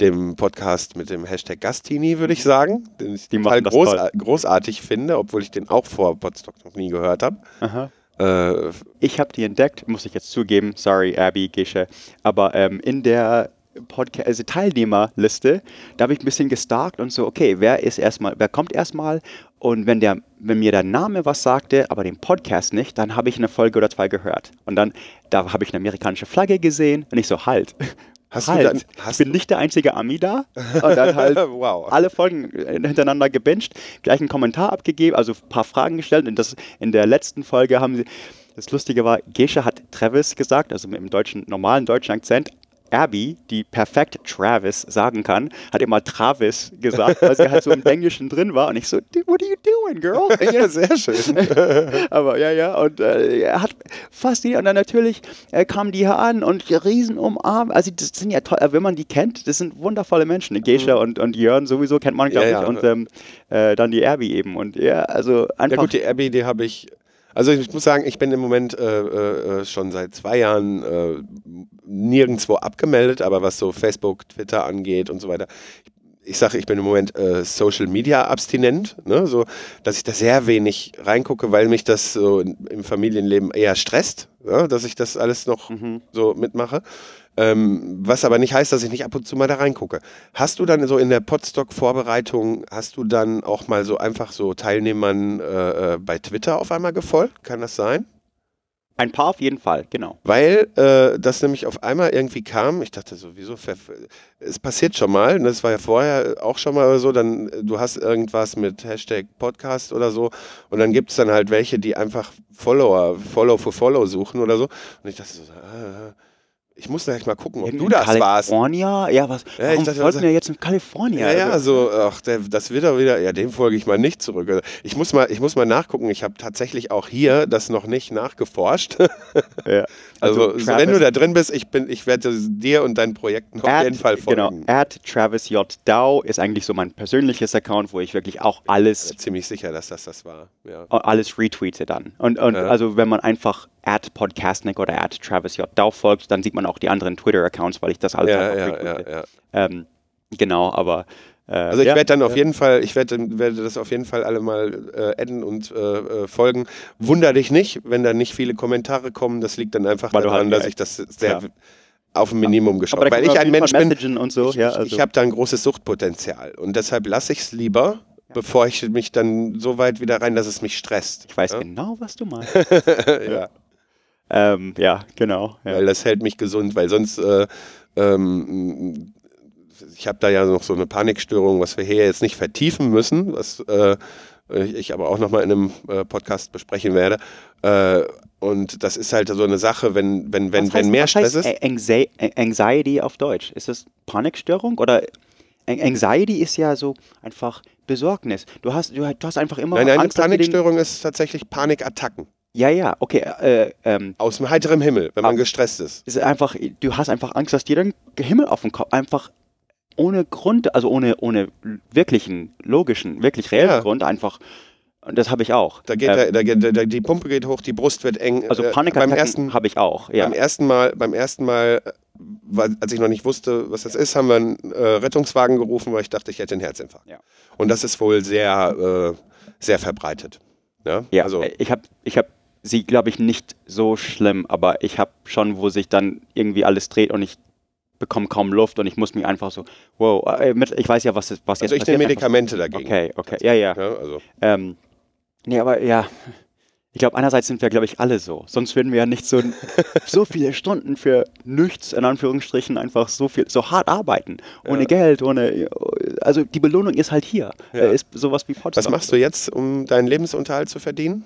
B: dem Podcast mit dem Hashtag Gastini, würde ich sagen, den ich
C: Die
B: total groß, großartig finde, obwohl ich den auch vor Podstock noch nie gehört habe. Äh,
C: Ich habe die entdeckt, muss ich jetzt zugeben. Sorry, Abby, Gesche. Aber ähm, in der Podcast, also Teilnehmerliste, da habe ich ein bisschen gestarkt und so, okay, wer ist erstmal, wer kommt erstmal? Und wenn der, wenn mir der Name was sagte, aber den Podcast nicht, dann habe ich eine Folge oder zwei gehört. Und dann, da habe ich eine amerikanische Flagge gesehen und ich so, halt.
B: Hast du
C: halt.
B: dann-
C: ich bin nicht der einzige Ami da. Und dann halt
B: wow.
C: alle Folgen hintereinander gebinged, gleich einen Kommentar abgegeben, also ein paar Fragen gestellt. Und das in der letzten Folge haben sie, das Lustige war, Gesche hat Travis gesagt, also mit dem deutschen, normalen deutschen Akzent. Abby, die perfekt Travis sagen kann, hat immer Travis gesagt, weil sie halt so im Englischen drin war. Und ich so, what are you doing, girl?
B: ja, sehr schön.
C: Aber ja, ja, und äh, er hat fast die, und dann natürlich äh, kamen die hier an und riesen umarmt. Also, das sind ja toll, wenn man die kennt, das sind wundervolle Menschen. Gesche und, und Jörn sowieso kennt man, glaube
B: Mhm. Ja,
C: ich,
B: ja.
C: und ähm, äh, dann die Erbi eben. Und ja, also einfach.
B: Ja gut, die Abby, die habe ich. Also ich muss sagen, ich bin im Moment äh, äh, schon seit zwei Jahren äh, nirgendwo abgemeldet, aber was so Facebook, Twitter angeht und so weiter. Ich sage, ich bin im Moment äh, Social Media abstinent, ne? so, dass ich da sehr wenig reingucke, weil mich das so in, im Familienleben eher stresst, ja? dass ich das alles noch
C: Mhm.
B: so mitmache. Ähm, was aber nicht heißt, dass ich nicht ab und zu mal da reingucke. Hast du dann so in der Podstock-Vorbereitung, hast du dann auch mal so einfach so Teilnehmern äh, äh, bei Twitter auf einmal gefolgt? Kann das sein?
C: Ein paar auf jeden Fall, genau.
B: Weil äh, das nämlich auf einmal irgendwie kam, ich dachte so, wieso, ver- es passiert schon mal, das war ja vorher auch schon mal so, dann äh, du hast irgendwas mit Hashtag Podcast oder so und dann gibt es dann halt welche, die einfach Follower, Follow for Follow suchen oder so und ich dachte so, äh, ich muss gleich mal gucken, ob du das warst.
C: California? Ja, was?
B: Ja, ich
C: warum
B: dachte,
C: folgt
B: was-
C: mir jetzt in Kalifornien?
B: Ja, ja, so, ach, der, das wird er wieder, ja, dem folge ich mal nicht zurück. Also, Ich muss mal, ich muss mal nachgucken, ich habe tatsächlich auch hier das noch nicht nachgeforscht.
C: Ja.
B: Also,
C: Also,
B: so, wenn du da drin bist, ich bin, ich werde dir und deinen Projekten auf
C: At-
B: jeden Fall folgen.
C: Genau, at Travis J. Dow ist eigentlich so mein persönliches Account, wo ich wirklich auch alles
B: Ziemlich sicher, dass das das war. Ja.
C: alles retweete dann. Und, und
B: Ja.
C: also wenn man einfach at Podcastnik oder at Travis J. Dow folgt, dann sieht man auch die anderen Twitter-Accounts, weil ich das alles
B: Ja, ja, ja, ja.
C: Ähm, genau, aber äh,
B: Also ich
C: ja,
B: werde dann auf
C: ja.
B: jeden Fall, ich werde, werde das auf jeden Fall alle mal äh, adden und äh, äh, folgen. Wunder dich nicht, wenn da nicht viele Kommentare kommen. Das liegt dann einfach
C: Weil
B: daran,
C: halt-
B: dass
C: ja,
B: ich das sehr auf ein Minimum geschaut
C: da
B: Weil ich ein Mensch bin,
C: so,
B: ich,
C: also,
B: ich habe da ein großes Suchtpotenzial und deshalb lasse ich es lieber, bevor ich mich dann so weit wieder rein, dass es mich stresst.
C: ich weiß genau, was du meinst.
B: ja.
C: Ähm, ja, genau. Ja.
B: weil das hält mich gesund, weil sonst äh, ähm, ich habe da ja noch so eine Panikstörung, was wir hier jetzt nicht vertiefen müssen, was äh, ich aber auch nochmal in einem äh, Podcast besprechen werde. Äh, und das ist halt so eine Sache, wenn, wenn, wenn,
C: Was
B: wenn
C: heißt-
B: mehr
C: was
B: Stress
C: heißt
B: ist.
C: Anxi- Anxiety auf Deutsch. Ist das Panikstörung oder An- Anxiety ist ja so einfach Besorgnis. Du hast, du, hast einfach immer
B: Nein, nein,
C: Angst, den-
B: Panikstörung ist tatsächlich Panikattacken.
C: Ja, ja, okay. Äh, ähm,
B: Aus dem heiteren Himmel, wenn man gestresst ist.
C: ist einfach, du hast einfach Angst, dass dir dann Himmel auf den Kopf einfach ohne Grund, also ohne, ohne wirklichen, logischen, wirklich reellen
B: Ja.
C: Grund einfach. Und das habe ich auch.
B: Da geht,
C: Ähm,
B: da, geht- da, die Pumpe geht hoch, die Brust wird eng.
C: also
B: äh, beim
C: Panikattacken
B: ersten,
C: habe ich auch. Ja.
B: Beim ersten Mal, beim ersten Mal, äh, weil- als ich noch nicht wusste, was das ist, haben wir einen äh, Rettungswagen gerufen, weil ich dachte, ich hätte einen Herzinfarkt.
C: Ja.
B: Und das ist wohl sehr, äh, sehr verbreitet. Ja,
C: Ja,
B: also
C: äh, ich habe ich hab sie, glaube ich, nicht so schlimm, aber ich habe schon, wo sich dann irgendwie alles dreht und ich bekomme kaum Luft und ich muss mich einfach so, wow, äh, ich weiß ja, was, ist- was
B: also
C: jetzt
B: ich nehme
C: passiert.
B: Medikamente dagegen.
C: Okay, okay, ja, ja.
B: Ja, also.
C: Ähm, nee, aber ja, ich glaube, einerseits sind wir, glaube ich, alle so. Sonst würden wir ja nicht so, so viele Stunden für nichts, in Anführungsstrichen, einfach so viel, so hart arbeiten. Ohne
B: Ja.
C: Geld, ohne, also die Belohnung ist halt hier.
B: Ja.
C: Äh, Ist sowas wie Podcast.
B: Was machst du jetzt, um deinen Lebensunterhalt zu verdienen?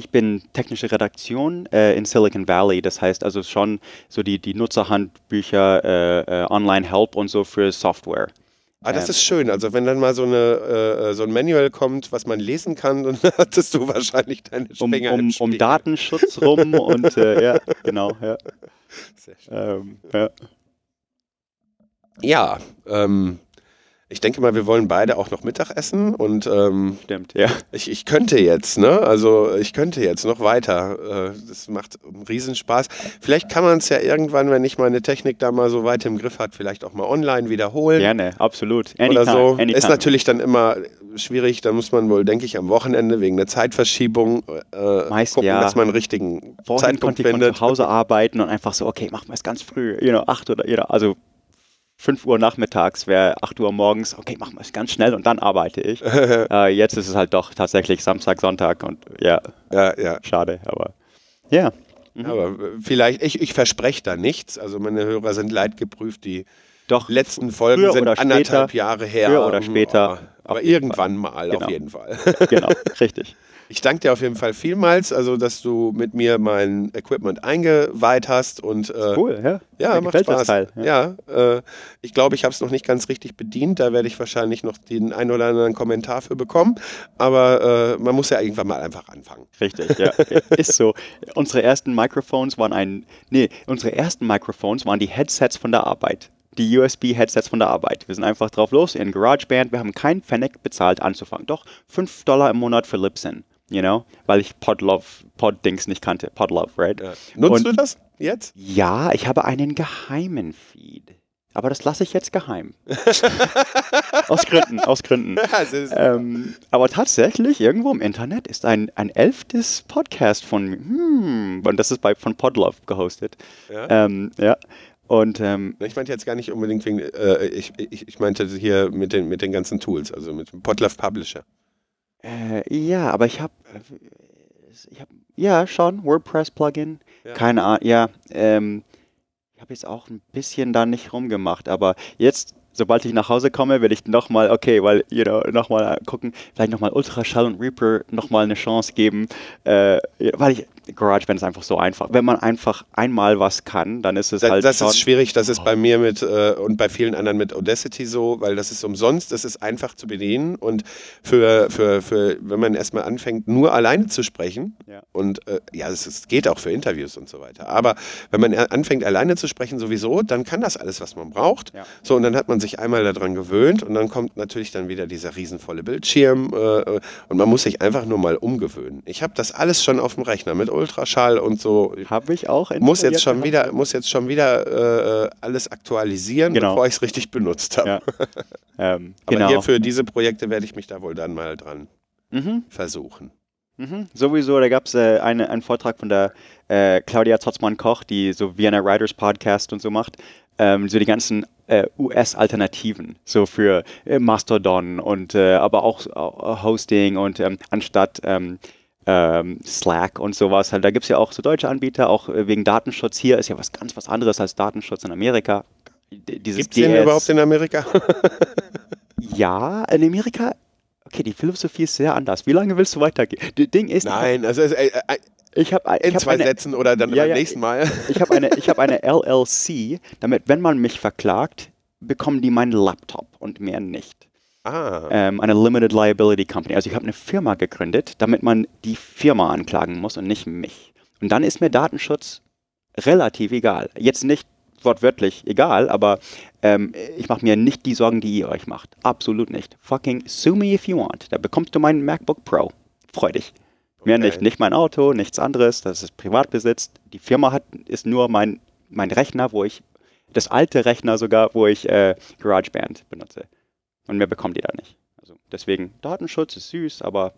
C: Ich bin technische Redaktion äh, in Silicon Valley. Das heißt also schon so die, die Nutzerhandbücher, äh, äh, Online-Help und so für Software.
B: Ah, das
C: Ähm.
B: ist schön. Also wenn dann mal so, eine, äh, so ein Manual kommt, was man lesen kann, dann hattest du wahrscheinlich deine
C: Um,
B: Springer
C: um, um
B: Spiel.
C: Datenschutz rum und äh, ja, genau, ja.
B: Sehr schön.
C: Ähm, ja.
B: Ja, ähm, ich denke mal, wir wollen beide auch noch Mittag essen und ähm,
C: Stimmt, ja.
B: ich, ich könnte jetzt, ne? Also ich könnte jetzt noch weiter. Äh, das macht einen Riesenspaß. Vielleicht kann man es ja irgendwann, wenn ich meine Technik da mal so weit im Griff hat, vielleicht auch mal online wiederholen.
C: Gerne, absolut.
B: Oder so.
C: anytime.
B: Ist natürlich dann immer schwierig, da muss man wohl, denke ich, am Wochenende wegen der Zeitverschiebung äh,
C: Meist
B: gucken,
C: ja.
B: dass man einen richtigen
C: Vorhin
B: Zeitpunkt
C: konnte ich von
B: findet.
C: zu Hause arbeiten und einfach so, okay, machen wir es ganz früh, you know, 8 oder, you know, also 5 Uhr nachmittags wäre 8 Uhr morgens, okay, machen wir es ganz schnell und dann arbeite ich. äh, jetzt ist es halt doch tatsächlich Samstag, Sonntag und ja,
B: Ja, ja.
C: schade, aber ja.
B: Aber vielleicht, ich, ich verspreche da nichts. Also meine Hörer sind leidgeprüft, die
C: Doch,
B: letzten Folgen sind anderthalb
C: später,
B: Jahre her.
C: früher oder später,
B: Aber, irgendwann mal,
C: Genau.
B: auf jeden Fall.
C: genau, richtig.
B: Ich danke dir auf jeden Fall vielmals, also dass du mit mir mein Equipment eingeweiht hast und äh,
C: Cool, ja.
B: ja,
C: Mir
B: macht Spaß.
C: Teil,
B: ja, äh, ich glaube, ich habe es noch nicht ganz richtig bedient. Da werde ich wahrscheinlich noch den ein oder anderen Kommentar für bekommen. Aber äh, man muss ja irgendwann mal einfach anfangen.
C: Richtig, ja. Ist so. Unsere ersten Microphones waren ein. Nee, unsere ersten Microphones waren die Headsets von der Arbeit. Die USB-Headsets von der Arbeit. Wir sind einfach drauf los in GarageBand. Wir haben keinen Pfennig bezahlt anzufangen. Doch 5 Dollar im Monat für Libsyn. You know? Weil ich Podlove, Pod-Dings nicht kannte. Podlove, right?
B: Ja. Nutzt
C: Und-
B: du das jetzt?
C: Ja, ich habe einen geheimen Feed. Aber das lasse ich jetzt geheim. aus Gründen, aus Gründen. Ähm, aber tatsächlich, irgendwo im Internet ist ein, ein elftes Podcast von mir. Hm, und das ist bei, von Podlove gehostet.
B: ja.
C: Ähm, ja. Und ähm,
B: Ich meinte jetzt gar nicht unbedingt wegen, äh, ich, ich, ich meinte hier mit den, mit den ganzen Tools, also mit dem Podlove Publisher.
C: Äh, ja, aber ich habe, ich habe, ja, schon, WordPress-Plugin.
B: Ja.
C: Keine Ahnung, ja. Ähm, ich habe jetzt auch ein bisschen da nicht rumgemacht, aber jetzt, sobald ich nach Hause komme, werde ich nochmal, okay, weil, you know, nochmal gucken, vielleicht nochmal Ultraschall und Reaper nochmal eine Chance geben, äh, weil ich, GarageBand ist einfach so einfach. Wenn man einfach einmal was kann, dann ist es
B: Da,
C: halt
B: das
C: schon,
B: ist schwierig, das ist bei mir mit äh, und bei vielen anderen mit Audacity so, weil das ist umsonst, das ist einfach zu bedienen und für, für, für wenn man erstmal anfängt, nur alleine zu sprechen
C: Ja.
B: und äh, ja, es, geht auch für Interviews und so weiter, aber wenn man er- anfängt, alleine zu sprechen sowieso, dann kann das alles, was man braucht.
C: Ja.
B: So, und dann hat man sich einmal daran gewöhnt und dann kommt natürlich dann wieder dieser riesenvolle Bildschirm äh, und man muss sich einfach nur mal umgewöhnen. Ich habe das alles schon auf dem Rechner mit Ultraschall und so.
C: habe ich auch
B: Muss jetzt schon wieder, muss jetzt schon wieder äh, alles aktualisieren,
C: Genau.
B: bevor ich es richtig benutzt habe.
C: Ja. Ähm,
B: Aber
C: genau.
B: hier für diese Projekte werde ich mich da wohl dann mal dran
C: mhm.
B: versuchen.
C: Mhm. Sowieso, da gab es äh, eine, einen Vortrag von der äh, Claudia Zotzmann-Koch, die so Vienna Writers Podcast und so macht. Ähm, so die ganzen äh, US-Alternativen, so für äh, Mastodon und äh, aber auch äh, Hosting und ähm, anstatt ähm, ähm, Slack und sowas. Halt, da gibt es ja auch so deutsche Anbieter, auch äh, wegen Datenschutz. Hier ist ja was ganz was anderes als Datenschutz in Amerika. Dieses
B: Gibt es den
C: DS
B: überhaupt in Amerika?
C: Ja, in Amerika. Okay, die Philosophie ist sehr anders. Wie lange willst du weitergehen? Das Ding ist,
B: Nein, also
C: ich habe
B: in zwei
C: eine,
B: Sätzen oder dann
C: Ja,
B: beim
C: ja,
B: nächsten Mal.
C: ich habe eine, ich habe eine LLC, damit, wenn man mich verklagt, bekommen die meinen Laptop und mehr nicht.
B: Ah,
C: Ähm, eine Limited Liability Company. Also ich habe eine Firma gegründet, damit man die Firma anklagen muss und nicht mich. Und dann ist mir Datenschutz relativ egal. Jetzt nicht wortwörtlich egal, aber ähm, ich mache mir nicht die Sorgen, die ihr euch macht. Absolut nicht. Fucking sue me if you want. Da bekommst du meinen MacBook Pro. Freu dich. Mehr
B: Okay.
C: nicht. Nicht mein Auto, nichts anderes. Das ist Privatbesitz. Die Firma hat, ist nur mein, mein Rechner, wo ich, das alte Rechner sogar, wo ich äh, GarageBand benutze. Und mehr bekommt ihr da nicht. Also deswegen, Datenschutz ist süß, aber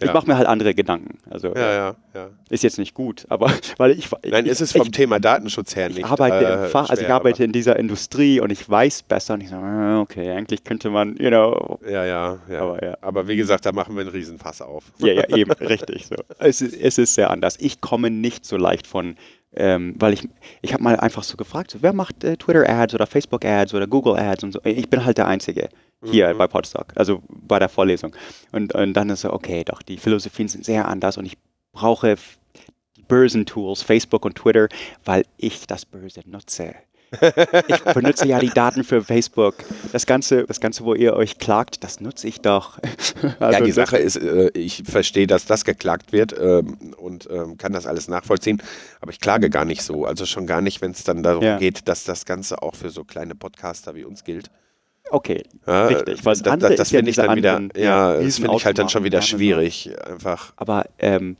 C: ich mache mir halt andere Gedanken. Also
B: ja, ja, ja.
C: ist jetzt nicht gut, aber weil ich
B: Nein,
C: ich,
B: ist es vom
C: ich,
B: Thema Datenschutz her nicht.
C: ich arbeite
B: äh,
C: im Fach, also ich
B: schwer,
C: arbeite in dieser Industrie und ich weiß besser und ich sage, äh, okay, eigentlich könnte man, you know,
B: ja, ja, ja.
C: aber ja.
B: Aber wie gesagt, da machen wir einen Riesenfass auf.
C: Ja, ja, eben, richtig so. Es ist, es ist sehr anders. Ich komme nicht so leicht von, ähm, weil ich, ich habe mal einfach so gefragt, so, wer macht äh, Twitter-Ads oder Facebook-Ads oder Google-Ads und so. Ich bin halt der Einzige hier
B: Mhm.
C: bei Podstock, also bei der Vorlesung. Und, und dann ist so, okay, doch, die Philosophien sind sehr anders und ich brauche die bösen Tools, Facebook und Twitter, weil ich das Böse nutze. Ich benutze ja die Daten für Facebook. Das Ganze, das Ganze, wo ihr euch klagt, das nutze ich doch.
B: ja, die
C: das-
B: Sache ist, äh, ich verstehe, dass das geklagt wird ähm, und ähm, kann das alles nachvollziehen, aber ich klage gar nicht so. Also schon gar nicht, wenn es dann darum
C: Ja.
B: geht, dass das Ganze auch für so kleine Podcaster wie uns gilt.
C: Okay,
B: Ja,
C: richtig. Was
B: das, das, das
C: ist ja
B: finde ich dann wieder,
C: anderen,
B: ja, das finde ich halt dann schon wieder schwierig. Einfach.
C: aber ähm,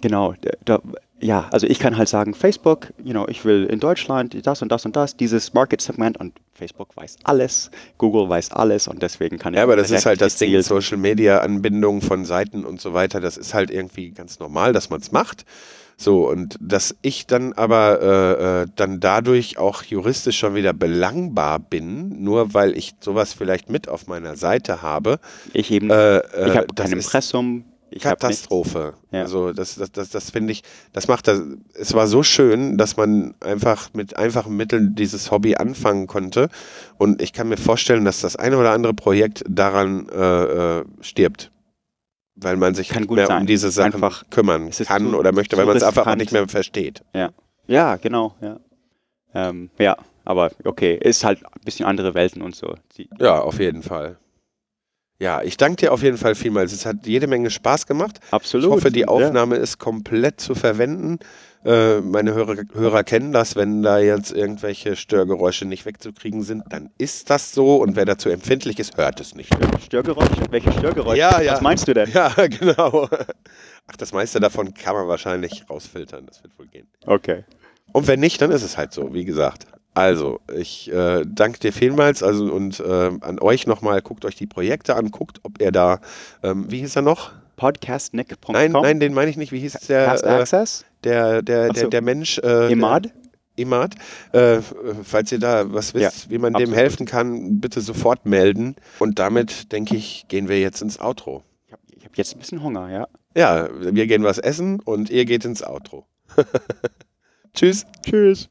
C: genau, da, ja, also ich kann halt sagen, Facebook, you know, ich will in Deutschland das und das und das, dieses Market-Segment und Facebook weiß alles, Google weiß alles und deswegen kann ich
B: Ja, aber das ist halt das Ding, Social Media Anbindung von Seiten und so weiter, das ist halt irgendwie ganz normal, dass man es macht. So, und dass ich dann aber äh, äh, dann dadurch auch juristisch schon wieder belangbar bin, nur weil ich sowas vielleicht mit auf meiner Seite habe,
C: Ich eben,
B: äh, äh,
C: ich habe kein Impressum, ich.
B: Katastrophe.
C: Ja.
B: Also das, das, das, das finde ich, das macht das, es war so schön, dass man einfach mit einfachen Mitteln dieses Hobby anfangen konnte. Und ich kann mir vorstellen, dass das eine oder andere Projekt daran äh, äh, stirbt. Weil man sich
C: Kann
B: nicht mehr um
C: sein.
B: diese Sachen
C: Einfach,
B: kümmern kann
C: zu-
B: oder möchte, weil man es einfach nicht mehr versteht.
C: Ja, genau, ja. Ähm, ja, aber okay, ist halt ein bisschen andere Welten und so. Die,
B: Ja, auf jeden Fall. Ja, ich danke dir auf jeden Fall vielmals. Es hat jede Menge Spaß gemacht.
C: absolut.
B: Ich hoffe, die
C: ja.
B: Aufnahme ist komplett zu verwenden. Äh, meine Hörer, Hörer kennen das, wenn da jetzt irgendwelche Störgeräusche nicht wegzukriegen sind, dann ist das so und wer dazu empfindlich ist, hört es nicht.
C: Störgeräusche? Welche Störgeräusche?
B: Ja, ja.
C: Was meinst du denn?
B: Ja, genau. Ach, das meiste davon kann man wahrscheinlich rausfiltern, das wird wohl gehen.
C: Okay.
B: Und wenn nicht, dann ist es halt so, wie gesagt. Also, ich äh, danke dir vielmals also, und äh, an euch nochmal, guckt euch die Projekte an, guckt, ob ihr da, ähm, wie hieß er noch?
C: Podcastnick.com.
B: Nein, nein, den meine ich nicht. Wie hieß der?
C: Cast
B: Äh,
C: Access?
B: der, der, der,
C: so.
B: der Mensch. Äh,
C: Imad?
B: Imad. Äh, falls ihr da was wisst, wie man dem
C: absolut.
B: helfen kann, bitte sofort melden. Und damit, denke ich, gehen wir jetzt ins Outro.
C: Ich habe hab jetzt ein bisschen Hunger, ja.
B: Ja, wir gehen was essen und ihr geht ins Outro. Tschüss.
C: Tschüss.